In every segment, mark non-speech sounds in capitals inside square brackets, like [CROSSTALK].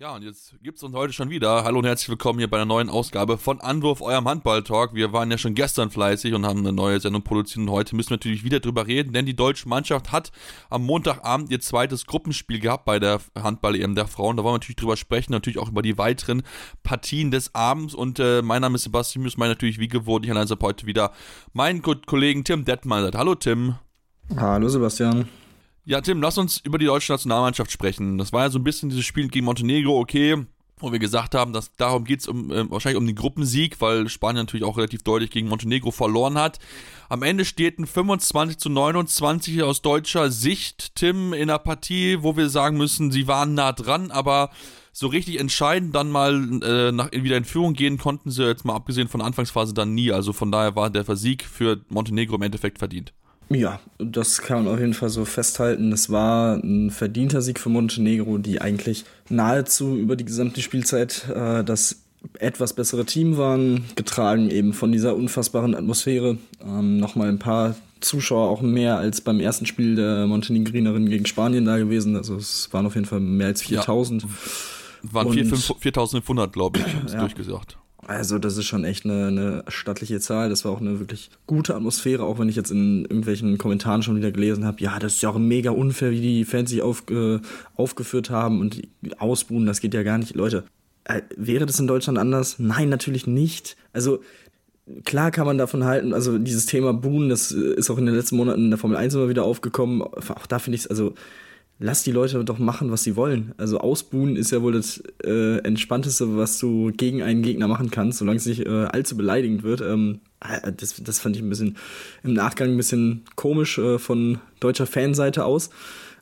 Ja, und jetzt gibt es uns heute schon wieder. Hallo und herzlich willkommen hier bei einer neuen Ausgabe von Anwurf, eurem Handball-Talk. Wir waren ja schon gestern fleißig und haben eine neue Sendung produziert und heute müssen wir natürlich wieder drüber reden, denn die deutsche Mannschaft hat am Montagabend ihr zweites Gruppenspiel gehabt bei der Handball-EM der Frauen. Da wollen wir natürlich drüber sprechen, natürlich auch über die weiteren Partien des Abends. Und äh, mein Name ist Sebastian Müsmeier, natürlich wie gewohnt. Ich allein heute wieder meinen Kollegen Tim Detmann. Hallo Tim. Hallo Sebastian. Ja, Tim, lass uns über die deutsche Nationalmannschaft sprechen. Das war ja so ein bisschen dieses Spiel gegen Montenegro, okay, wo wir gesagt haben, dass darum geht es um, äh, wahrscheinlich um den Gruppensieg, weil Spanien natürlich auch relativ deutlich gegen Montenegro verloren hat. Am Ende steht ein 25 zu 29 aus deutscher Sicht, Tim, in einer Partie, wo wir sagen müssen, sie waren nah dran, aber so richtig entscheidend dann mal äh, nach, wieder in Führung gehen konnten sie jetzt mal abgesehen von Anfangsphase dann nie. Also von daher war der Sieg für Montenegro im Endeffekt verdient. Ja, das kann man auf jeden Fall so festhalten. Es war ein verdienter Sieg für Montenegro, die eigentlich nahezu über die gesamte Spielzeit äh, das etwas bessere Team waren, getragen eben von dieser unfassbaren Atmosphäre. Ähm, Nochmal ein paar Zuschauer auch mehr als beim ersten Spiel der Montenegrinerin gegen Spanien da gewesen. Also es waren auf jeden Fall mehr als 4000. Ja. Waren 4500, glaube ich, [CLEARS THROAT] ja. durchgesagt. Also das ist schon echt eine, eine stattliche Zahl. Das war auch eine wirklich gute Atmosphäre, auch wenn ich jetzt in irgendwelchen Kommentaren schon wieder gelesen habe, ja, das ist ja auch mega unfair, wie die Fans sich auf, äh, aufgeführt haben und ausbuhen, das geht ja gar nicht. Leute, äh, wäre das in Deutschland anders? Nein, natürlich nicht. Also klar kann man davon halten, also dieses Thema Buhen, das ist auch in den letzten Monaten in der Formel 1 immer wieder aufgekommen. Auch da finde ich es, also lass die Leute doch machen, was sie wollen. Also ausbuhen ist ja wohl das äh, Entspannteste, was du gegen einen Gegner machen kannst, solange es nicht äh, allzu beleidigend wird. Ähm, äh, das, das fand ich ein bisschen im Nachgang ein bisschen komisch äh, von deutscher Fanseite aus.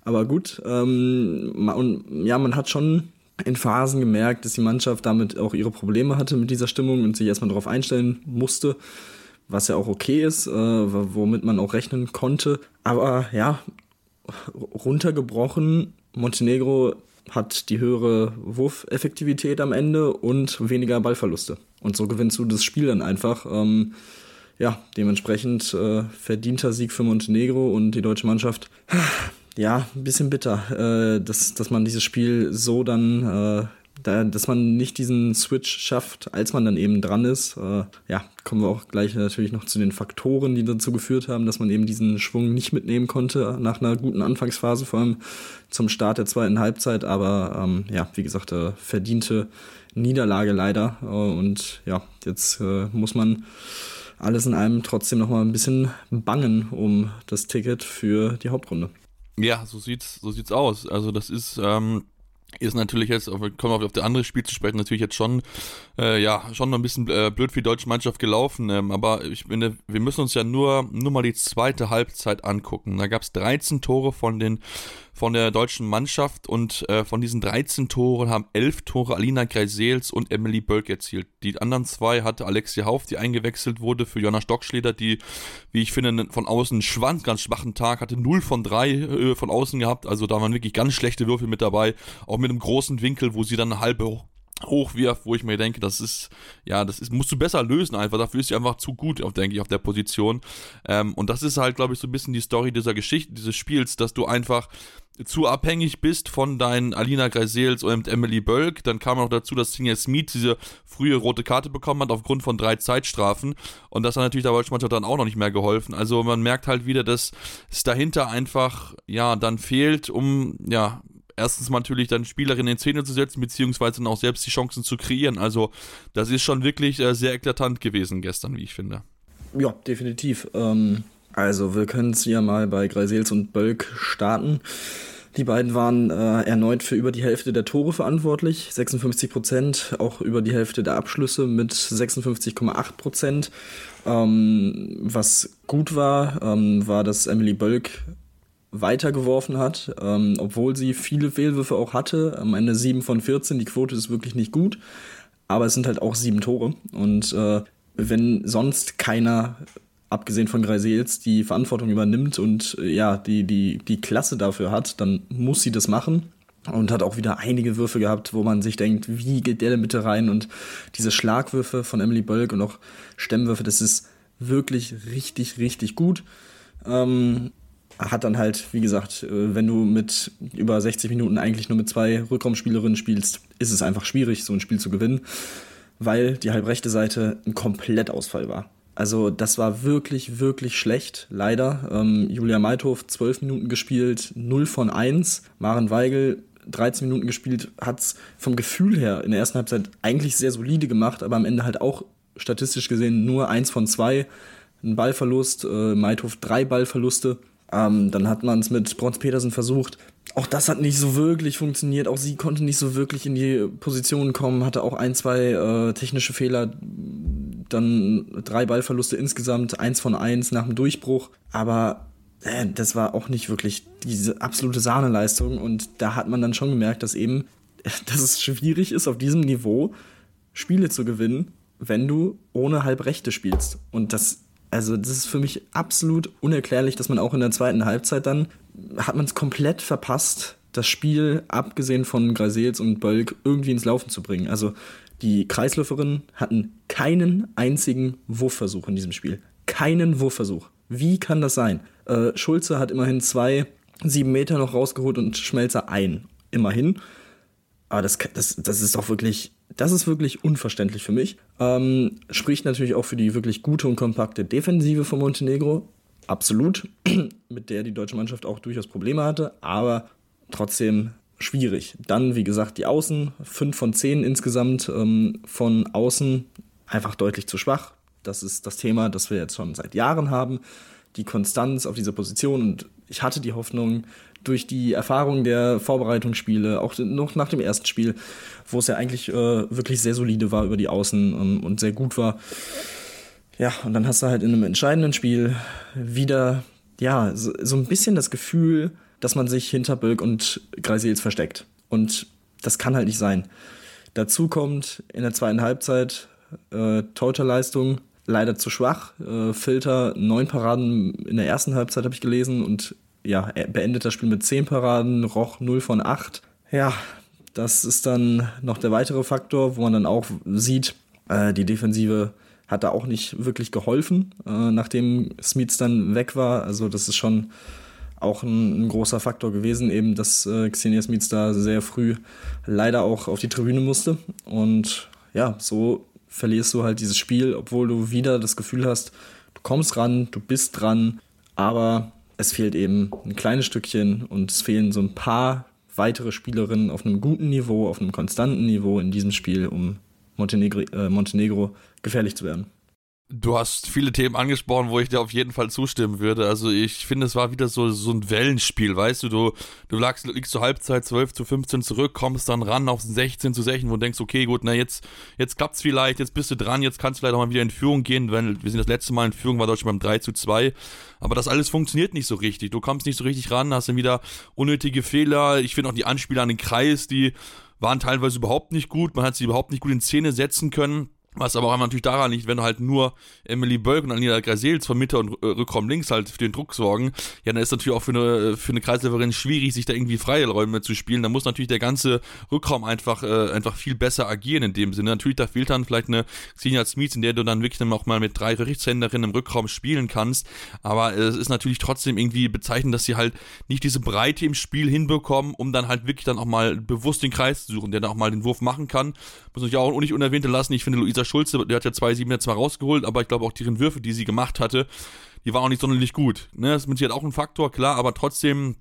Aber gut, ähm, und ja, man hat schon in Phasen gemerkt, dass die Mannschaft damit auch ihre Probleme hatte mit dieser Stimmung und sich erstmal darauf einstellen musste was ja auch okay ist, äh, womit man auch rechnen konnte. Aber ja, runtergebrochen, Montenegro hat die höhere Wurfeffektivität am Ende und weniger Ballverluste. Und so gewinnst du das Spiel dann einfach. Ähm, ja, dementsprechend äh, verdienter Sieg für Montenegro und die deutsche Mannschaft. Ja, ein bisschen bitter, äh, dass, dass man dieses Spiel so dann äh, da, dass man nicht diesen Switch schafft, als man dann eben dran ist. Äh, ja, kommen wir auch gleich natürlich noch zu den Faktoren, die dazu geführt haben, dass man eben diesen Schwung nicht mitnehmen konnte nach einer guten Anfangsphase, vor allem zum Start der zweiten Halbzeit. Aber ähm, ja, wie gesagt, äh, verdiente Niederlage leider. Äh, und ja, jetzt äh, muss man alles in allem trotzdem noch mal ein bisschen bangen um das Ticket für die Hauptrunde. Ja, so sieht's, so sieht's aus. Also das ist ähm ist natürlich jetzt, wir kommen auf das andere Spiel zu sprechen, natürlich jetzt schon, äh, ja, schon noch ein bisschen äh, blöd für die deutsche Mannschaft gelaufen. Ähm, aber ich finde, wir müssen uns ja nur, nur mal die zweite Halbzeit angucken. Da gab es 13 Tore von den von der deutschen Mannschaft und äh, von diesen 13 Toren haben 11 Tore Alina Greisels und Emily Bölk erzielt. Die anderen zwei hatte Alexia Hauf, die eingewechselt wurde für Jonna Stockschleder, die, wie ich finde, von außen schwanz, ganz schwachen Tag hatte, 0 von 3 äh, von außen gehabt, also da waren wirklich ganz schlechte Würfel mit dabei, auch mit einem großen Winkel, wo sie dann eine halbe hochwirft, wo ich mir denke, das ist, ja, das ist, musst du besser lösen einfach, dafür ist sie einfach zu gut, denke ich, auf der Position. Ähm, und das ist halt, glaube ich, so ein bisschen die Story dieser Geschichte, dieses Spiels, dass du einfach zu abhängig bist von deinen Alina Greisels und Emily Bölk. Dann kam noch dazu, dass Sinja Smith diese frühe rote Karte bekommen hat aufgrund von drei Zeitstrafen. Und das hat natürlich der deutschen Mannschaft dann auch noch nicht mehr geholfen. Also man merkt halt wieder, dass es dahinter einfach, ja, dann fehlt, um, ja, erstens natürlich dann Spielerinnen in Szene zu setzen, beziehungsweise dann auch selbst die Chancen zu kreieren. Also das ist schon wirklich äh, sehr eklatant gewesen gestern, wie ich finde. Ja, definitiv. Ähm, also wir können es ja mal bei Greisels und Bölk starten. Die beiden waren äh, erneut für über die Hälfte der Tore verantwortlich, 56 Prozent, auch über die Hälfte der Abschlüsse mit 56,8 Prozent. Ähm, was gut war, ähm, war, dass Emily Bölk weitergeworfen hat, ähm, obwohl sie viele Fehlwürfe auch hatte. Am Ende 7 von 14, die Quote ist wirklich nicht gut, aber es sind halt auch sieben Tore. Und äh, wenn sonst keiner, abgesehen von Greisels, die Verantwortung übernimmt und äh, ja, die, die, die Klasse dafür hat, dann muss sie das machen. Und hat auch wieder einige Würfe gehabt, wo man sich denkt, wie geht der denn bitte rein? Und diese Schlagwürfe von Emily Bölk und auch Stemmwürfe, das ist wirklich richtig, richtig gut. Ähm, hat dann halt, wie gesagt, äh, wenn du mit über 60 Minuten eigentlich nur mit zwei Rückraumspielerinnen spielst, ist es einfach schwierig, so ein Spiel zu gewinnen, weil die halbrechte Seite ein Komplettausfall war. Also das war wirklich, wirklich schlecht, leider. Ähm, Julia Meithof 12 Minuten gespielt, 0 von 1. Maren Weigel 13 Minuten gespielt, hat es vom Gefühl her in der ersten Halbzeit eigentlich sehr solide gemacht, aber am Ende halt auch statistisch gesehen nur 1 von 2. Ein Ballverlust, äh, Meithof drei Ballverluste. Ähm, dann hat man es mit Bronz Petersen versucht. Auch das hat nicht so wirklich funktioniert. Auch sie konnte nicht so wirklich in die Position kommen, hatte auch ein, zwei äh, technische Fehler. Dann drei Ballverluste insgesamt, eins von eins nach dem Durchbruch. Aber äh, das war auch nicht wirklich diese absolute Sahneleistung. Und da hat man dann schon gemerkt, dass eben, [LAUGHS] dass es schwierig ist, auf diesem Niveau Spiele zu gewinnen, wenn du ohne Halbrechte spielst. Und das also das ist für mich absolut unerklärlich, dass man auch in der zweiten Halbzeit dann hat man es komplett verpasst, das Spiel, abgesehen von Greisels und Bölk, irgendwie ins Laufen zu bringen. Also die Kreisläuferinnen hatten keinen einzigen Wurfversuch in diesem Spiel. Keinen Wurfversuch. Wie kann das sein? Äh, Schulze hat immerhin zwei, sieben Meter noch rausgeholt und Schmelzer ein. Immerhin. Aber das, das, das ist doch wirklich das ist wirklich unverständlich für mich. Ähm, spricht natürlich auch für die wirklich gute und kompakte Defensive von Montenegro. Absolut. [CLEARS THROAT] Mit der die deutsche Mannschaft auch durchaus Probleme hatte, aber trotzdem schwierig. Dann, wie gesagt, die Außen. Fünf von zehn insgesamt ähm, von Außen einfach deutlich zu schwach. Das ist das Thema, das wir jetzt schon seit Jahren haben. Die Konstanz auf dieser Position. Und ich hatte die Hoffnung, durch die Erfahrung der Vorbereitungsspiele, auch noch nach dem ersten Spiel, wo es ja eigentlich äh, wirklich sehr solide war über die Außen ähm, und sehr gut war. Ja, und dann hast du halt in einem entscheidenden Spiel wieder, ja, so, so ein bisschen das Gefühl, dass man sich hinter Bölk und Greisels versteckt. Und das kann halt nicht sein. Dazu kommt in der zweiten Halbzeit äh, Torhüterleistung leider zu schwach. Äh, Filter neun Paraden in der ersten Halbzeit habe ich gelesen und ja, beendet das Spiel mit 10 Paraden, Roch 0 von 8. Ja, das ist dann noch der weitere Faktor, wo man dann auch sieht, äh, die Defensive hat da auch nicht wirklich geholfen, äh, nachdem Smith dann weg war. Also das ist schon auch ein, ein großer Faktor gewesen, eben dass äh, Xenia Smith da sehr früh leider auch auf die Tribüne musste. Und ja, so verlierst du halt dieses Spiel, obwohl du wieder das Gefühl hast, du kommst ran, du bist dran, aber es fehlt eben ein kleines Stückchen und es fehlen so ein paar weitere Spielerinnen auf einem guten Niveau, auf einem konstanten Niveau in diesem Spiel, um Montenegro, äh, Montenegro gefährlich zu werden. Du hast viele Themen angesprochen, wo ich dir auf jeden Fall zustimmen würde. Also ich finde, es war wieder so, so ein Wellenspiel, weißt du, du, du lagst, liegst zur Halbzeit 12 zu 15 zurück, kommst dann ran auf 16 zu 16, wo du denkst, okay, gut, na jetzt, jetzt klappt's vielleicht, jetzt bist du dran, jetzt kannst du vielleicht auch mal wieder in Führung gehen, wenn, wir sind das letzte Mal in Führung, war Deutschland beim 3 zu 2, aber das alles funktioniert nicht so richtig. Du kommst nicht so richtig ran, hast dann wieder unnötige Fehler. Ich finde auch die Anspieler an den Kreis, die waren teilweise überhaupt nicht gut, man hat sie überhaupt nicht gut in Szene setzen können was aber auch natürlich daran liegt, wenn halt nur Emily Bölk und Anina Grasels von Mitte und Rückraum links halt für den Druck sorgen, ja, dann ist natürlich auch für eine, für eine Kreisläuferin schwierig, sich da irgendwie freie Räume zu spielen. Da muss natürlich der ganze Rückraum einfach, äh, einfach viel besser agieren in dem Sinne. Natürlich, da fehlt dann vielleicht eine Xenia Smith, in der du dann wirklich dann auch mal mit drei Rechtshänderinnen im Rückraum spielen kannst. Aber es ist natürlich trotzdem irgendwie bezeichnend, dass sie halt nicht diese Breite im Spiel hinbekommen, um dann halt wirklich dann auch mal bewusst den Kreis zu suchen, der dann auch mal den Wurf machen kann. Muss ich auch nicht unerwähnt lassen. Ich finde, Luisa Schulze, der hat ja zwei Sieben jetzt zwar rausgeholt, aber ich glaube auch deren Würfe, die sie gemacht hatte, die waren auch nicht sonderlich gut. Ne? Das ist mit Sicherheit auch ein Faktor, klar, aber trotzdem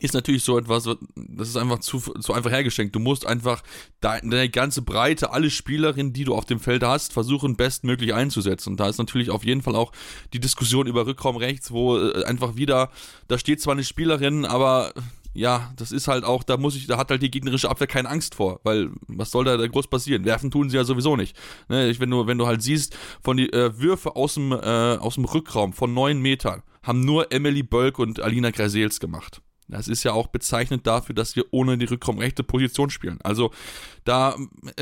ist natürlich so etwas, das ist einfach zu, zu einfach hergeschenkt. Du musst einfach deine ganze Breite, alle Spielerinnen, die du auf dem Feld hast, versuchen bestmöglich einzusetzen. Und da ist natürlich auf jeden Fall auch die Diskussion über Rückraum rechts, wo äh, einfach wieder, da steht zwar eine Spielerin, aber ja, das ist halt auch, da muss ich, da hat halt die gegnerische Abwehr keine Angst vor, weil was soll da, groß passieren? Werfen tun sie ja sowieso nicht. Ne, wenn du, wenn du halt siehst, von die äh, Würfe aus dem, äh, aus dem Rückraum von neun Metern haben nur Emily Bölk und Alina Gresels gemacht. Das ist ja auch bezeichnend dafür, dass wir ohne die Rückraumrechte Position spielen. Also da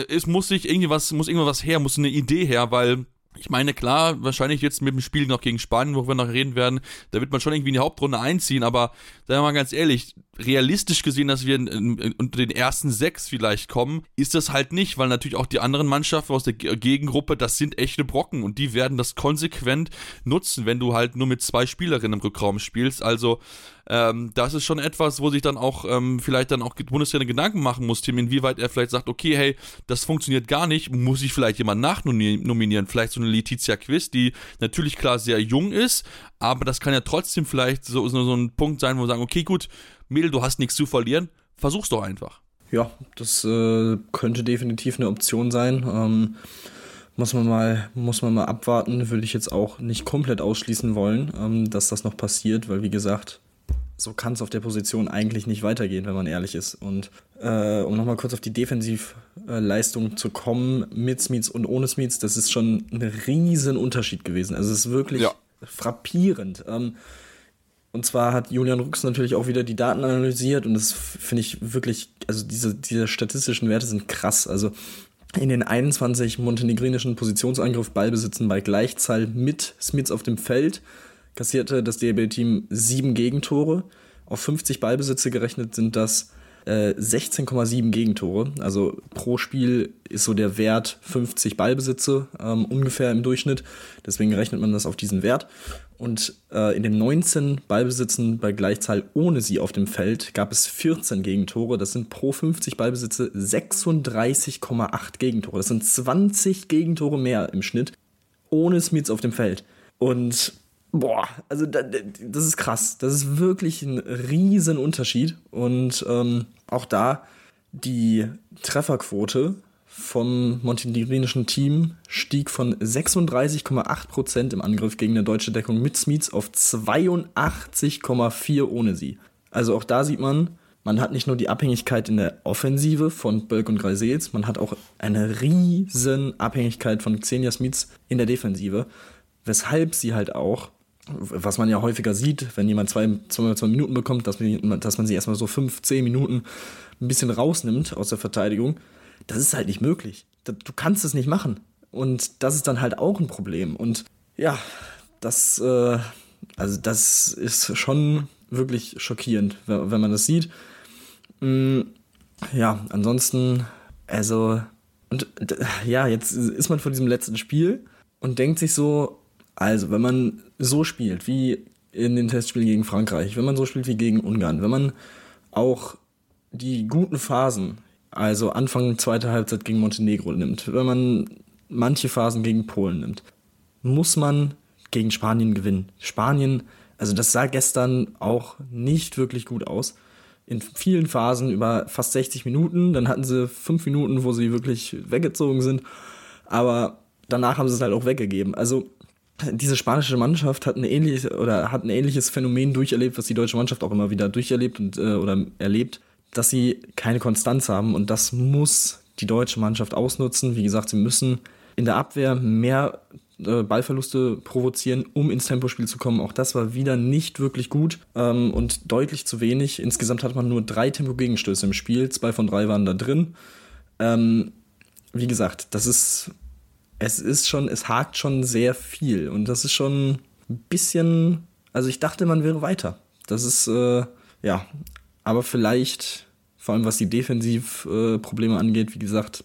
es muss sich irgendwie was, muss irgendwas her, muss eine Idee her, weil ich meine, klar, wahrscheinlich jetzt mit dem Spiel noch gegen Spanien, wo wir noch reden werden, da wird man schon irgendwie in die Hauptrunde einziehen, aber sagen wir mal ganz ehrlich, realistisch gesehen, dass wir in, in, unter den ersten sechs vielleicht kommen, ist das halt nicht, weil natürlich auch die anderen Mannschaften aus der Gegengruppe, das sind echte Brocken und die werden das konsequent nutzen, wenn du halt nur mit zwei Spielerinnen im Rückraum spielst. Also ähm, das ist schon etwas, wo sich dann auch ähm, vielleicht dann auch Bundestrainer Gedanken machen muss, Tim, inwieweit er vielleicht sagt, okay, hey, das funktioniert gar nicht, muss ich vielleicht jemanden nachnominieren, vielleicht so eine Letizia Quiz, die natürlich klar sehr jung ist, aber das kann ja trotzdem vielleicht so, so, so ein Punkt sein, wo wir sagen, okay, gut, Mädel, du hast nichts zu verlieren, versuch's doch einfach. Ja, das äh, könnte definitiv eine Option sein. Ähm, muss man mal, muss man mal abwarten. Würde ich jetzt auch nicht komplett ausschließen wollen, ähm, dass das noch passiert, weil wie gesagt, so kann es auf der Position eigentlich nicht weitergehen, wenn man ehrlich ist. Und äh, um nochmal kurz auf die Defensivleistung zu kommen, mit Smiths und ohne Smiths, das ist schon ein riesen Unterschied gewesen. Also es ist wirklich ja. frappierend. Ähm, und zwar hat Julian Rux natürlich auch wieder die Daten analysiert und das finde ich wirklich, also diese, diese statistischen Werte sind krass. Also in den 21 montenegrinischen Positionsangriff Ballbesitzen bei Gleichzahl mit Smiths auf dem Feld kassierte das DLB-Team sieben Gegentore. Auf 50 Ballbesitze gerechnet sind das äh, 16,7 Gegentore. Also pro Spiel ist so der Wert 50 Ballbesitze ähm, ungefähr im Durchschnitt. Deswegen rechnet man das auf diesen Wert. Und äh, in den 19 Ballbesitzen bei Gleichzahl ohne sie auf dem Feld gab es 14 Gegentore. Das sind pro 50 Ballbesitze 36,8 Gegentore. Das sind 20 Gegentore mehr im Schnitt ohne Smiths auf dem Feld. Und Boah, also das ist krass. Das ist wirklich ein riesen Unterschied. Und ähm, auch da die Trefferquote vom montenegrinischen Team stieg von 36,8% im Angriff gegen eine deutsche Deckung mit Smits auf 82,4% ohne sie. Also auch da sieht man, man hat nicht nur die Abhängigkeit in der Offensive von Bölk und Greisels, man hat auch eine riesen Abhängigkeit von Xenia Smits in der Defensive, weshalb sie halt auch was man ja häufiger sieht, wenn jemand zwei, zwei, zwei Minuten bekommt, dass man, dass man sie erstmal so fünf, zehn Minuten ein bisschen rausnimmt aus der Verteidigung, das ist halt nicht möglich. Du kannst es nicht machen. Und das ist dann halt auch ein Problem. Und ja, das, äh, also das ist schon wirklich schockierend, wenn, man das sieht. Mhm, ja, ansonsten, also, und ja, jetzt ist man vor diesem letzten Spiel und denkt sich so, also, wenn man so spielt wie in den Testspielen gegen Frankreich, wenn man so spielt wie gegen Ungarn, wenn man auch die guten Phasen, also Anfang zweiter Halbzeit gegen Montenegro nimmt, wenn man manche Phasen gegen Polen nimmt, muss man gegen Spanien gewinnen. Spanien, also das sah gestern auch nicht wirklich gut aus. In vielen Phasen über fast 60 Minuten, dann hatten sie fünf Minuten, wo sie wirklich weggezogen sind, aber danach haben sie es halt auch weggegeben. Also diese spanische Mannschaft hat ein ähnliches oder hat ein ähnliches Phänomen durcherlebt, was die deutsche Mannschaft auch immer wieder durcherlebt und äh, oder erlebt, dass sie keine Konstanz haben und das muss die deutsche Mannschaft ausnutzen. Wie gesagt, sie müssen in der Abwehr mehr äh, Ballverluste provozieren, um ins Tempospiel zu kommen. Auch das war wieder nicht wirklich gut ähm, und deutlich zu wenig. Insgesamt hat man nur drei Tempo-Gegenstöße im Spiel, zwei von drei waren da drin. Ähm, wie gesagt, das ist es ist schon, es hakt schon sehr viel und das ist schon ein bisschen, also ich dachte, man wäre weiter. Das ist, äh, ja, aber vielleicht, vor allem was die Defensivprobleme äh, angeht, wie gesagt,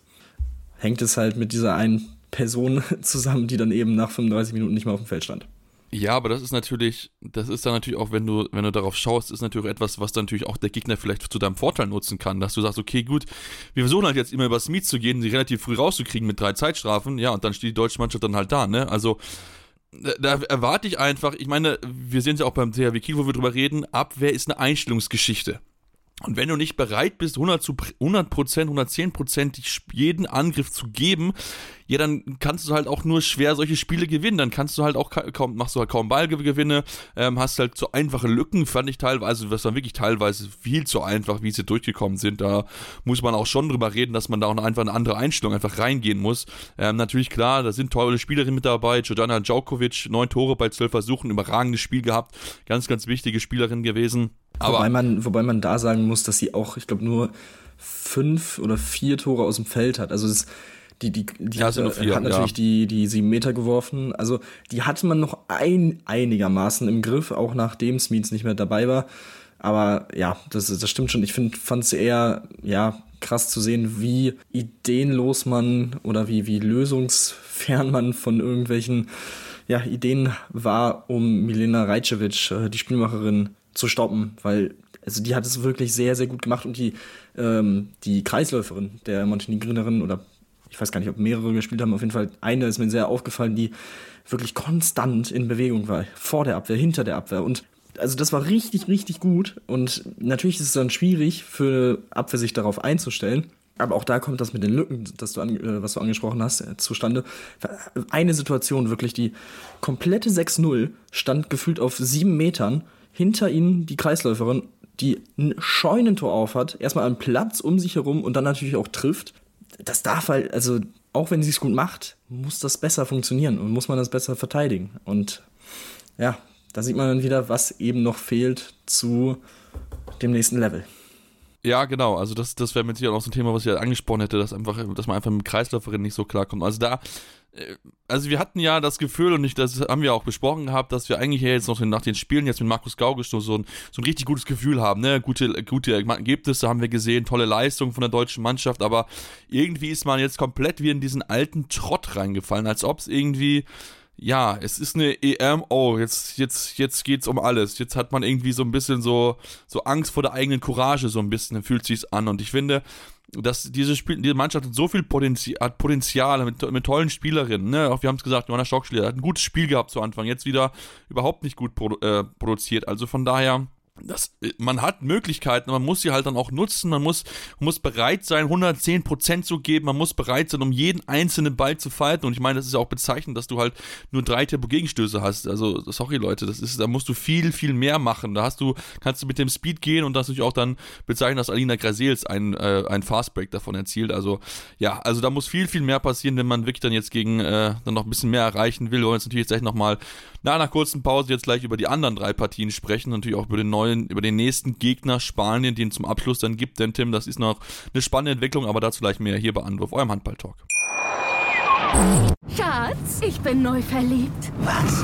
hängt es halt mit dieser einen Person [LAUGHS] zusammen, die dann eben nach 35 Minuten nicht mehr auf dem Feld stand. Ja, aber das ist natürlich, das ist dann natürlich auch, wenn du, wenn du darauf schaust, ist natürlich etwas, was dann natürlich auch der Gegner vielleicht zu deinem Vorteil nutzen kann, dass du sagst, okay, gut, wir versuchen halt jetzt immer über Smith zu gehen, sie relativ früh rauszukriegen mit drei Zeitstrafen, ja, und dann steht die deutsche Mannschaft dann halt da, ne? Also, da erwarte ich einfach, ich meine, wir sehen es ja auch beim THW Kiel, wo wir drüber reden, Abwehr ist eine Einstellungsgeschichte. Und wenn du nicht bereit bist, 100 zu 100% 110% jeden Angriff zu geben, ja, dann kannst du halt auch nur schwer solche Spiele gewinnen. Dann kannst du halt auch kaum, machst du halt kaum Ballgewinne, ähm, hast halt so einfache Lücken, fand ich teilweise, das war wirklich teilweise viel zu einfach, wie sie durchgekommen sind. Da muss man auch schon drüber reden, dass man da auch einfach eine andere Einstellung einfach reingehen muss. Ähm, natürlich klar, da sind tolle Spielerinnen mit dabei. Jordana Djokovic, neun Tore bei zwölf Versuchen, überragendes Spiel gehabt. Ganz, ganz wichtige Spielerin gewesen. Aber wobei man, wobei man da sagen muss, dass sie auch, ich glaube, nur fünf oder vier Tore aus dem Feld hat. Also das, Die, die, die Ja, hat, vier, hat natürlich ja. die, die sieben Meter geworfen. Also die hatte man noch ein, einigermaßen im Griff, auch nachdem Smeets nicht mehr dabei war. Aber ja, das, das stimmt schon. Ich fand es eher ja, krass zu sehen, wie ideenlos man oder wie, wie lösungsfern man von irgendwelchen ja, Ideen war, um Milena Rajcevic, äh, die Spielmacherin, zu stoppen. Weil also die hat es wirklich sehr, sehr gut gemacht und die, ähm, die Kreisläuferin der Montenegrinerin oder ich weiß gar nicht, ob mehrere gespielt haben, auf jeden Fall eine ist mir sehr aufgefallen, die wirklich konstant in Bewegung war. Vor der Abwehr, hinter der Abwehr. Und also das war richtig, richtig gut. Und natürlich ist es dann schwierig für Abwehr sich darauf einzustellen. Aber auch da kommt das mit den Lücken, das du an, äh, was du angesprochen hast, äh, zustande. Eine Situation wirklich, die komplette 6-0 stand gefühlt auf sieben Metern. Hinter ihnen die Kreisläuferin, die ein Scheunentor aufhat, erstmal einen Platz um sich herum und dann natürlich auch trifft. Das darf halt, also auch wenn sie es gut macht, muss das besser funktionieren und muss man das besser verteidigen. Und ja, da sieht man dann wieder, was eben noch fehlt zu dem nächsten Level. Ja, genau. Also das, das wäre mit Sicherheit auch so ein Thema, was ich halt angesprochen hätte, dass einfach, dass man einfach mit Kreisläuferin nicht so klarkommt. Also da, äh, also wir hatten ja das Gefühl, und ich, das haben wir auch besprochen gehabt, dass wir eigentlich jetzt noch nach den Spielen jetzt mit Markus Gaugisch so, so, ein, so ein richtig gutes Gefühl haben, ne? Gute, gute Ergebnisse haben wir gesehen, tolle Leistung von der deutschen Mannschaft, aber irgendwie ist man jetzt komplett wie in diesen alten Trott reingefallen, als ob es irgendwie ja, es ist eine EM, oh, jetzt, jetzt, jetzt geht's um alles. Jetzt hat man irgendwie so ein bisschen so, so Angst vor der eigenen Courage, so ein bisschen, fühlt sich's an. Und ich finde, dass diese Spiel, diese Mannschaft hat so viel Potenzial, hat Potenzial mit, mit tollen Spielerinnen, ne? Auch wir haben es gesagt, Johanna Stockschläger hat ein gutes Spiel gehabt zu Anfang, jetzt wieder überhaupt nicht gut produ äh, produziert. Also von daher, das, man hat Möglichkeiten, man muss sie halt dann auch nutzen, man muss, muss bereit sein, 110% zu geben, man muss bereit sein, um jeden einzelnen Ball zu falten. Und ich meine, das ist ja auch bezeichnend, dass du halt nur drei Tempo-Gegenstöße hast, also sorry Leute, das ist, da musst du viel, viel mehr machen, da hast du, kannst du mit dem Speed gehen und das natürlich auch dann bezeichnen, dass Alina Grasels ein, äh, ein Fastbreak davon erzielt, also ja, also da muss viel, viel mehr passieren, wenn man wirklich dann jetzt gegen, äh, dann noch ein bisschen mehr erreichen will, wir wollen jetzt natürlich jetzt gleich nochmal nach einer kurzen Pause jetzt gleich über die anderen drei Partien sprechen, natürlich auch über den neuen, über den nächsten Gegner Spanien, den es zum Abschluss dann gibt, denn Tim, das ist noch eine spannende Entwicklung, aber dazu gleich mehr hier bei Anwurf, eurem Handball-Talk. Schatz, ich bin neu verliebt. Was?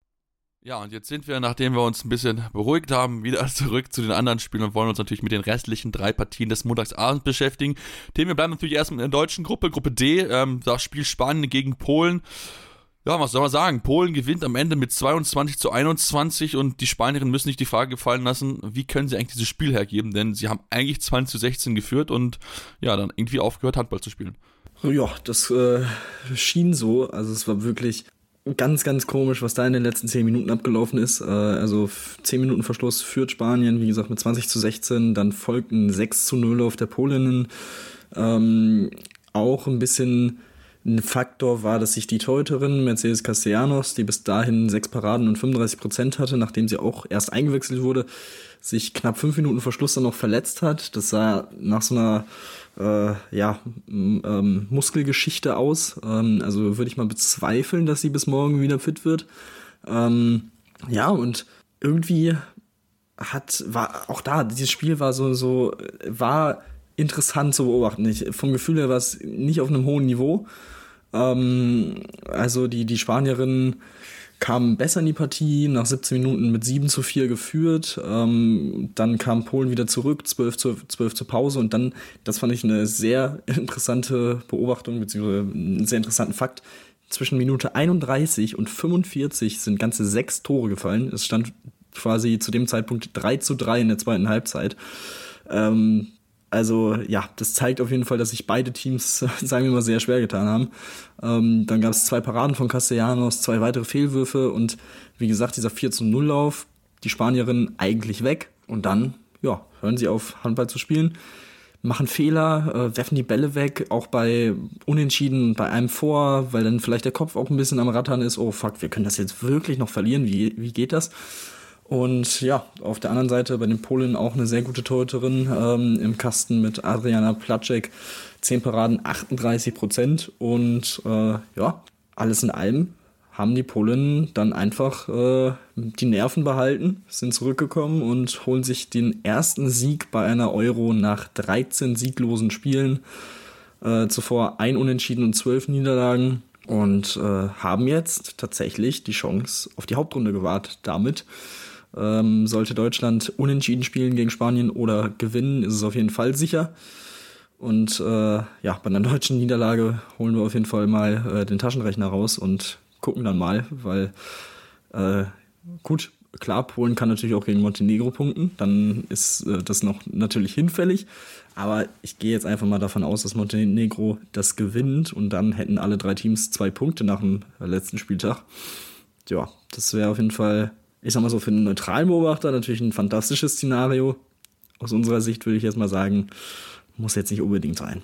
Ja, und jetzt sind wir, nachdem wir uns ein bisschen beruhigt haben, wieder [LAUGHS] zurück zu den anderen Spielen und wollen uns natürlich mit den restlichen drei Partien des Montagsabends beschäftigen. Themen, wir bleiben natürlich erst in der deutschen Gruppe, Gruppe D, ähm, das Spiel Spanien gegen Polen. Ja, was soll man sagen? Polen gewinnt am Ende mit 22 zu 21 und die Spanierinnen müssen sich die Frage gefallen lassen, wie können sie eigentlich dieses Spiel hergeben? Denn sie haben eigentlich 20 zu 16 geführt und ja, dann irgendwie aufgehört, Handball zu spielen. Ja, das äh, schien so. Also es war wirklich ganz, ganz komisch, was da in den letzten zehn Minuten abgelaufen ist. Äh, also zehn Minuten Verschluss führt Spanien, wie gesagt, mit 20 zu 16. Dann folgt ein 6 zu 0 auf der Polinnen. Ähm, auch ein bisschen ein Faktor war, dass sich die Torhüterin Mercedes Castellanos, die bis dahin sechs Paraden und 35 Prozent hatte, nachdem sie auch erst eingewechselt wurde, sich knapp fünf Minuten vor Schluss dann noch verletzt hat. Das sah nach so einer äh, ja, ähm, Muskelgeschichte aus. Ähm, also würde ich mal bezweifeln, dass sie bis morgen wieder fit wird. Ähm, ja, und irgendwie hat, war auch da, dieses Spiel war so, so, war interessant zu beobachten. Ich, vom Gefühl her war es nicht auf einem hohen Niveau. Ähm, also die, die Spanierinnen kamen besser in die Partie, nach 17 Minuten mit 7 zu 4 geführt. Ähm, dann kam Polen wieder zurück, 12 zu, 12 zur Pause. Und dann, das fand ich eine sehr [LAUGHS] interessante Beobachtung, beziehungsweise einen sehr interessanten Fakt. Zwischen Minute 31 und 45 sind ganze sechs Tore gefallen. Es stand quasi zu dem Zeitpunkt 3 zu 3 in der zweiten Halbzeit. Ähm, Also ja, das zeigt auf jeden Fall, dass sich beide Teams, [LAUGHS] sagen wir mal, sehr schwer getan haben. Ähm, dann gab es zwei Paraden von Castellanos, zwei weitere Fehlwürfe und wie gesagt, dieser 4 zu 0 Lauf, die Spanierinnen eigentlich weg und dann, ja, hören sie auf, Handball zu spielen, machen Fehler, äh, werfen die Bälle weg, auch bei Unentschieden, bei einem vor, weil dann vielleicht der Kopf auch ein bisschen am Rattern ist, oh fuck, wir können das jetzt wirklich noch verlieren, wie, wie geht das? Und ja, auf der anderen Seite bei den Polen auch eine sehr gute Torhüterin ähm, im Kasten mit Adriana Placek. 10 Paraden, 38 Prozent. Und äh, ja, alles in allem haben die Polen dann einfach äh, die Nerven behalten, sind zurückgekommen und holen sich den ersten Sieg bei einer Euro nach 13 sieglosen Spielen. Äh, zuvor ein Unentschieden und zwölf Niederlagen und äh, haben jetzt tatsächlich die Chance auf die Hauptrunde gewahrt damit. Ähm, sollte Deutschland unentschieden spielen gegen Spanien oder gewinnen, ist es auf jeden Fall sicher. Und äh, ja, bei einer deutschen Niederlage holen wir auf jeden Fall mal äh, den Taschenrechner raus und gucken dann mal, weil äh, gut, klar, Polen kann natürlich auch gegen Montenegro punkten, dann ist äh, das noch natürlich hinfällig. Aber ich gehe jetzt einfach mal davon aus, dass Montenegro das gewinnt und dann hätten alle drei Teams zwei Punkte nach dem letzten Spieltag. Ja, das wäre auf jeden Fall ich sag mal so, für einen neutralen Beobachter natürlich ein fantastisches Szenario. Aus unserer Sicht würde ich jetzt mal sagen, muss jetzt nicht unbedingt sein.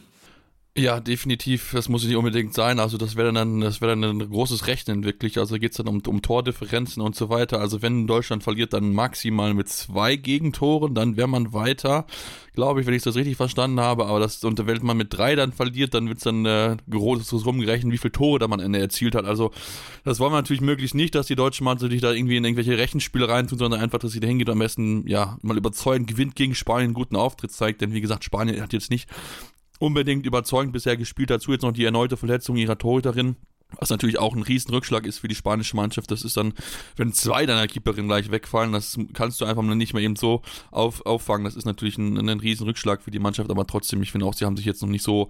Ja, definitiv. Das muss nicht unbedingt sein. Also das wäre dann, das wäre dann ein großes Rechnen wirklich. Also geht es dann um, um Tordifferenzen und so weiter. Also wenn Deutschland verliert, dann maximal mit zwei Gegentoren, dann wäre man weiter, glaube ich, wenn ich das richtig verstanden habe. Aber das, und wenn man mit drei dann verliert, dann wird es dann äh, groß rumgerechnet, wie viele Tore da man Ende erzielt hat. Also das wollen wir natürlich möglichst nicht, dass die deutsche Mannschaft sich da irgendwie in irgendwelche Rechenspiele reintun, sondern einfach, dass sie da hingeht und am besten ja mal überzeugend gewinnt gegen Spanien, einen guten Auftritt zeigt. Denn wie gesagt, Spanien hat jetzt nicht unbedingt überzeugend bisher gespielt. Dazu jetzt noch die erneute Verletzung ihrer Torhüterin. Was natürlich auch ein Riesenrückschlag ist für die spanische Mannschaft. Das ist dann, wenn zwei deiner Keeperinnen gleich wegfallen, das kannst du einfach nicht mehr eben so auf, auffangen. Das ist natürlich ein, ein Riesenrückschlag für die Mannschaft, aber trotzdem, ich finde auch, sie haben sich jetzt noch nicht so,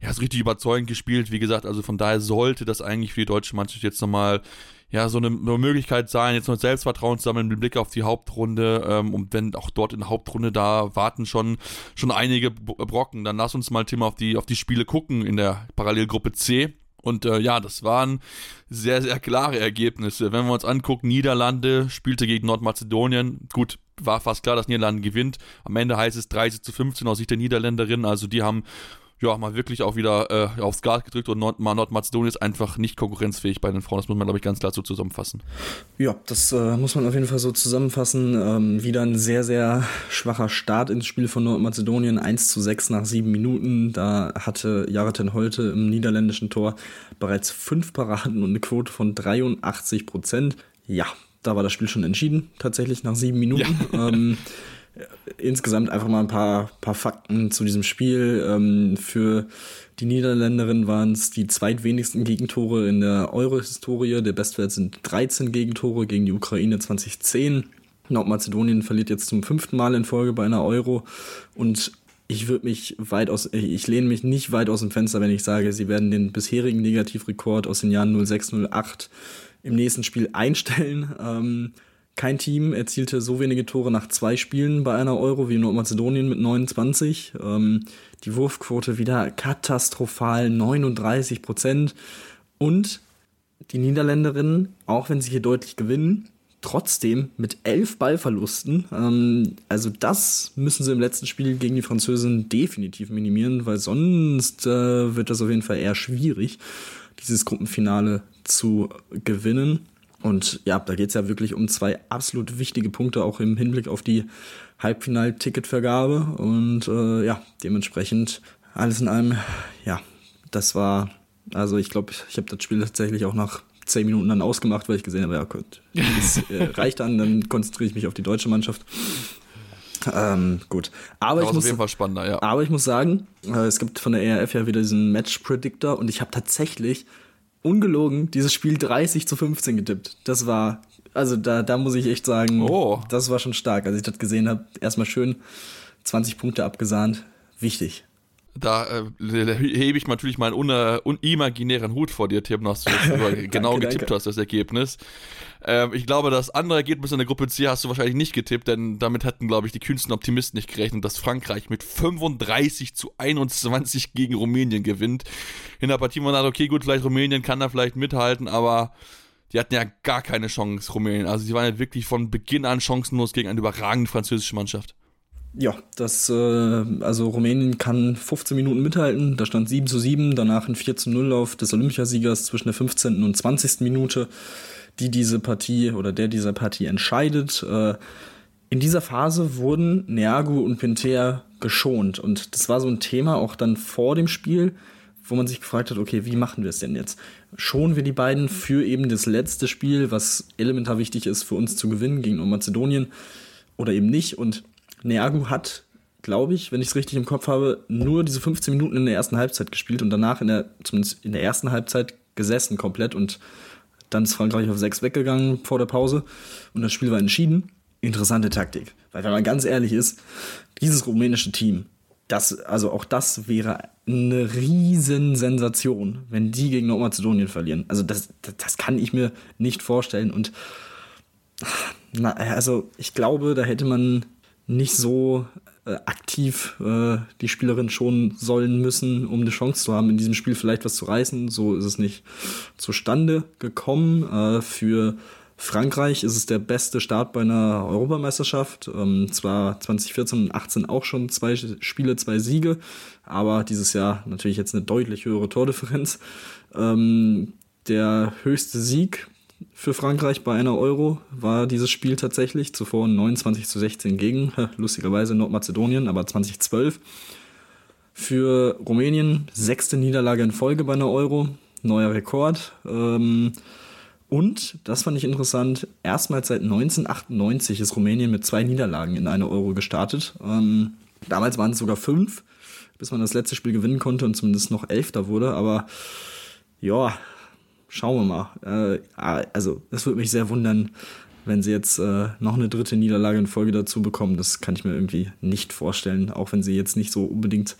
ja, so richtig überzeugend gespielt. Wie gesagt, also von daher sollte das eigentlich für die deutsche Mannschaft jetzt nochmal ja, so eine, Möglichkeit sein, jetzt noch Selbstvertrauen zu sammeln mit Blick auf die Hauptrunde. Ähm, und wenn auch dort in der Hauptrunde da warten schon, schon einige Brocken, dann lass uns mal Thema auf die, auf die Spiele gucken in der Parallelgruppe C. Und äh, ja, das waren sehr, sehr klare Ergebnisse. Wenn wir uns angucken, Niederlande spielte gegen Nordmazedonien. Gut, war fast klar, dass Niederlande gewinnt. Am Ende heißt es 30 zu 15 aus Sicht der Niederländerinnen. Also die haben ja, mal wirklich auch wieder äh, aufs Gas gedrückt und Nord Nordmazedonien ist einfach nicht konkurrenzfähig bei den Frauen. Das muss man, glaube ich, ganz klar so zusammenfassen. Ja, das äh, muss man auf jeden Fall so zusammenfassen. Ähm, wieder ein sehr, sehr schwacher Start ins Spiel von Nordmazedonien. 1 zu 6 nach sieben Minuten. Da hatte Jareten Holte im niederländischen Tor bereits fünf Paraden und eine Quote von 83 Prozent. Ja, da war das Spiel schon entschieden, tatsächlich nach sieben Minuten. Ja. Ähm, [LAUGHS] insgesamt einfach mal ein paar, paar Fakten zu diesem Spiel. Ähm, für die Niederländerin waren es die zweitwenigsten Gegentore in der Euro-Historie. Der Bestwert sind 13 Gegentore gegen die Ukraine 2010. Nordmazedonien verliert jetzt zum fünften Mal in Folge bei einer Euro und ich würde mich weit aus, ich lehne mich nicht weit aus dem Fenster, wenn ich sage, sie werden den bisherigen Negativrekord aus den Jahren 06, 08 im nächsten Spiel einstellen. Ähm, kein Team erzielte so wenige Tore nach zwei Spielen bei einer Euro wie Nordmazedonien mit 29. Ähm, die Wurfquote wieder katastrophal 39 Prozent. Und die Niederländerinnen, auch wenn sie hier deutlich gewinnen, trotzdem mit elf Ballverlusten. Ähm, also das müssen sie im letzten Spiel gegen die Französin definitiv minimieren, weil sonst äh, wird das auf jeden Fall eher schwierig, dieses Gruppenfinale zu gewinnen. Und ja, da geht es ja wirklich um zwei absolut wichtige Punkte, auch im Hinblick auf die Halbfinal-Ticketvergabe. Und äh, ja, dementsprechend alles in allem, ja, das war, also ich glaube, ich habe das Spiel tatsächlich auch nach zehn Minuten dann ausgemacht, weil ich gesehen habe, ja gut, das äh, [LAUGHS] reicht dann, dann konzentriere ich mich auf die deutsche Mannschaft. Ähm, gut. Aber, ich muss, ja. aber ich muss sagen, äh, es gibt von der ERF ja wieder diesen Match Predictor und ich habe tatsächlich ungelogen dieses Spiel 30 zu 15 getippt. Das war, also da, da muss ich echt sagen, oh. das war schon stark. Als ich das gesehen habe, erstmal schön 20 Punkte abgesahnt. Wichtig. Da äh, hebe ich natürlich meinen un, unimaginären Hut vor dir, Tim, dass du das [LAUGHS] genau danke, getippt danke. hast, das Ergebnis. Ähm, ich glaube, das andere Ergebnis in der Gruppe C hast du wahrscheinlich nicht getippt, denn damit hatten, glaube ich, die kühnsten Optimisten nicht gerechnet, dass Frankreich mit 35 zu 21 gegen Rumänien gewinnt. In der Partie man hat, okay, gut, vielleicht Rumänien kann da vielleicht mithalten, aber die hatten ja gar keine Chance, Rumänien. Also sie waren ja wirklich von Beginn an chancenlos gegen eine überragende französische Mannschaft. Ja, das, äh, also Rumänien kann 15 Minuten mithalten. Da stand 7 zu 7, danach ein 4 zu 0 Lauf des Olympiasiegers zwischen der 15. und 20. Minute, die diese Partie oder der dieser Partie entscheidet. Äh, in dieser Phase wurden Neagu und Pinter geschont. Und das war so ein Thema auch dann vor dem Spiel, wo man sich gefragt hat, okay, wie machen wir es denn jetzt? Schonen wir die beiden für eben das letzte Spiel, was elementar wichtig ist für uns zu gewinnen gegen Nordmazedonien oder eben nicht? Und Neagu hat, glaube ich, wenn ich es richtig im Kopf habe, nur diese 15 Minuten in der ersten Halbzeit gespielt und danach in der, zumindest in der ersten Halbzeit gesessen komplett und dann ist Frankreich auf sechs weggegangen vor der Pause und das Spiel war entschieden. Interessante Taktik. Weil wenn man ganz ehrlich ist, dieses rumänische Team, das, also auch das wäre eine Riesensensation, wenn die gegen Nordmazedonien verlieren. Also das, das, das kann ich mir nicht vorstellen. Und na, also ich glaube, da hätte man nicht so äh, aktiv äh, die Spielerin schon sollen müssen, um eine Chance zu haben, in diesem Spiel vielleicht was zu reißen. So ist es nicht zustande gekommen. Äh, für Frankreich ist es der beste Start bei einer Europameisterschaft. Ähm, zwar 2014 und 2018 auch schon zwei Spiele, zwei Siege, aber dieses Jahr natürlich jetzt eine deutlich höhere Tordifferenz. Ähm, der höchste Sieg für Frankreich bei einer Euro war dieses Spiel tatsächlich. Zuvor 29 zu 16 gegen, lustigerweise Nordmazedonien, aber 2012. Für Rumänien sechste Niederlage in Folge bei einer Euro, neuer Rekord. Ähm, und, das fand ich interessant, erstmals seit 1998 ist Rumänien mit zwei Niederlagen in einer Euro gestartet. Ähm, damals waren es sogar fünf, bis man das letzte Spiel gewinnen konnte und zumindest noch Elfter wurde. Aber ja, schauen wir mal. Äh, also, es würde mich sehr wundern, wenn sie jetzt äh, noch eine dritte Niederlage in Folge dazu bekommen. Das kann ich mir irgendwie nicht vorstellen, auch wenn sie jetzt nicht so unbedingt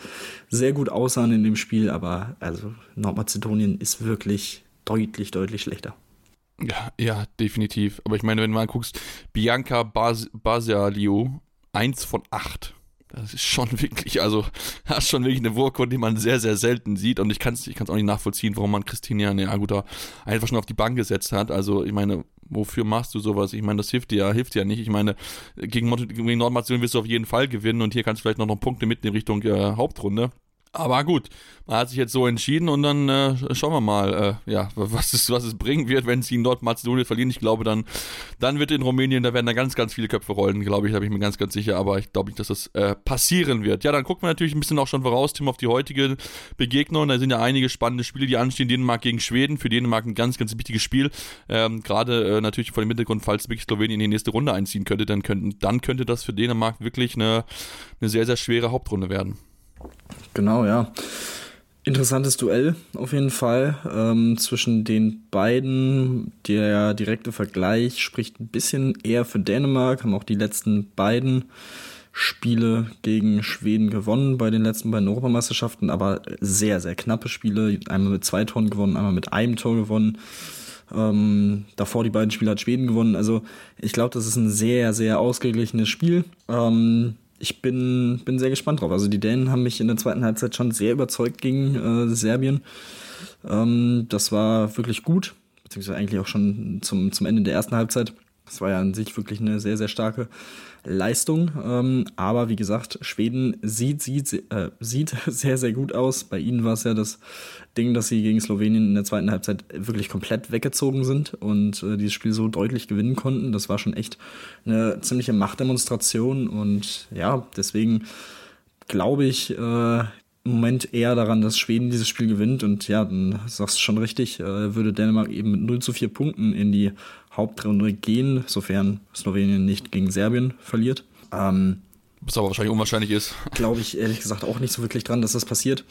sehr gut aussahen in dem Spiel. Aber also Nordmazedonien ist wirklich deutlich, deutlich schlechter. Ja, ja, definitiv. Aber ich meine, wenn du mal guckst, Bianca Bas Basialiou, eins von acht das ist schon [LAUGHS] wirklich, also, das ist schon wirklich eine Wurkunde, die man sehr, sehr selten sieht. Und ich kann es ich kann's auch nicht nachvollziehen, warum man Christina Neaguta einfach schon auf die Bank gesetzt hat. Also, ich meine, wofür machst du sowas? Ich meine, das hilft dir, hilft dir ja nicht. Ich meine, gegen, gegen Nordmazedonien wirst du auf jeden Fall gewinnen und hier kannst du vielleicht noch, noch Punkte mitnehmen Richtung äh, Hauptrunde. Aber gut, man hat sich jetzt so entschieden und dann äh, schauen wir mal, äh, ja, was es, was es bringen wird, wenn sie in Nordmazedonien verlieren. Ich glaube, dann, dann wird in Rumänien, da werden da ganz, ganz viele Köpfe rollen, glaube ich, da bin ich mir ganz, ganz sicher. Aber ich glaube nicht, dass das äh, passieren wird. Ja, dann gucken wir natürlich ein bisschen auch schon voraus, Tim, auf die heutige Begegnung. Da sind ja einige spannende Spiele, die anstehen. Dänemark gegen Schweden. Für Dänemark ein ganz, ganz wichtiges Spiel. Ähm, Gerade äh, natürlich vor dem Hintergrund, falls wirklich Slowenien in die nächste Runde einziehen könnte, dann, könnten, dann könnte das für Dänemark wirklich eine, eine sehr, sehr schwere Hauptrunde werden. Genau, ja. Interessantes Duell auf jeden Fall ähm, zwischen den beiden. Der direkte Vergleich spricht ein bisschen eher für Dänemark, haben auch die letzten beiden Spiele gegen Schweden gewonnen bei den letzten beiden Europameisterschaften, aber sehr, sehr knappe Spiele. Einmal mit zwei Toren gewonnen, einmal mit einem Tor gewonnen. Ähm, davor die beiden Spiele hat Schweden gewonnen. Also ich glaube, das ist ein sehr, sehr ausgeglichenes Spiel. Ähm, ich bin, bin sehr gespannt drauf. Also die Dänen haben mich in der zweiten Halbzeit schon sehr überzeugt gegen äh, Serbien. Ähm, das war wirklich gut, beziehungsweise eigentlich auch schon zum, zum Ende der ersten Halbzeit. Das war ja an sich wirklich eine sehr, sehr starke Leistung. Ähm, aber wie gesagt, Schweden sieht, sieht, äh, sieht [LAUGHS] sehr, sehr gut aus. Bei ihnen war es ja das Ding, dass sie gegen Slowenien in der zweiten Halbzeit wirklich komplett weggezogen sind und äh, dieses Spiel so deutlich gewinnen konnten. Das war schon echt eine ziemliche Machtdemonstration. Und ja, deswegen glaube ich, äh, im Moment eher daran, dass Schweden dieses Spiel gewinnt. Und ja, dann sagst du schon richtig, äh, würde Dänemark eben mit 0 zu 4 Punkten in die Hauptrunde gehen, sofern Slowenien nicht gegen Serbien verliert. Ähm, was aber wahrscheinlich unwahrscheinlich ist. Glaube ich ehrlich gesagt auch nicht so wirklich dran, dass das passiert.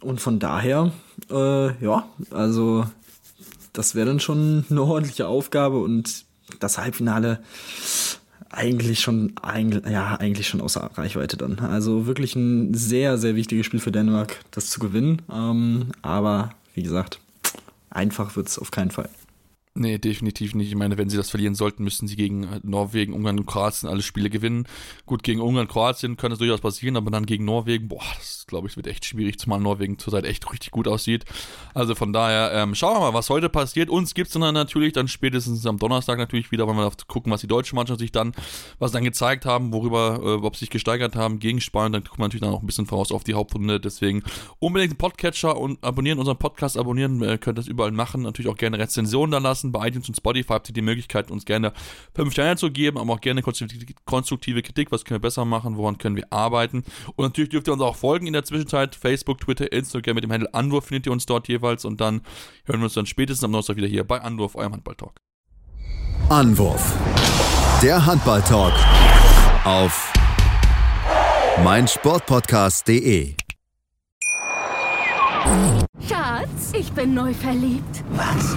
Und von daher, äh, ja, also das wäre dann schon [LAUGHS] eine ordentliche Aufgabe und das Halbfinale, eigentlich schon, eigentlich, ja, eigentlich schon außer Reichweite dann. Also wirklich ein sehr, sehr wichtiges Spiel für Dänemark, das zu gewinnen. Ähm, aber wie gesagt, einfach wird es auf keinen Fall. Nee, definitiv nicht. Ich meine, wenn sie das verlieren sollten, müssten sie gegen äh, Norwegen, Ungarn und Kroatien alle Spiele gewinnen. Gut, gegen Ungarn, Kroatien könnte es durchaus passieren, aber dann gegen Norwegen, boah, das glaube ich, wird echt schwierig, zumal Norwegen zurzeit echt richtig gut aussieht. Also von daher, ähm, schauen wir mal, was heute passiert. Uns gibt es dann natürlich dann spätestens am Donnerstag natürlich wieder, wenn wir gucken, was die deutsche Mannschaft sich dann, was dann gezeigt haben, worüber, äh, ob sie sich gesteigert haben gegen Spanien. Dann gucken wir natürlich dann auch ein bisschen voraus auf die Hauptrunde. Deswegen unbedingt den Podcatcher und abonnieren, unseren Podcast abonnieren, äh, könnt das überall machen. Natürlich auch gerne Rezensionen da lassen lassen. Bei iTunes und Spotify habt ihr die Möglichkeit, uns gerne 5 Sterne zu geben, aber auch gerne konstruktive Kritik. Was können wir besser machen? Woran können wir arbeiten? Und natürlich dürft ihr uns auch folgen in der Zwischenzeit. Facebook, Twitter, Instagram mit dem Handel Anwurf findet ihr uns dort jeweils. Und dann hören wir uns dann spätestens am Donnerstag wieder hier bei Anwurf, eurem Handball-Talk. Anwurf. Der Handball-Talk auf meinsportpodcast.de. Schatz, ich bin neu verliebt. Was?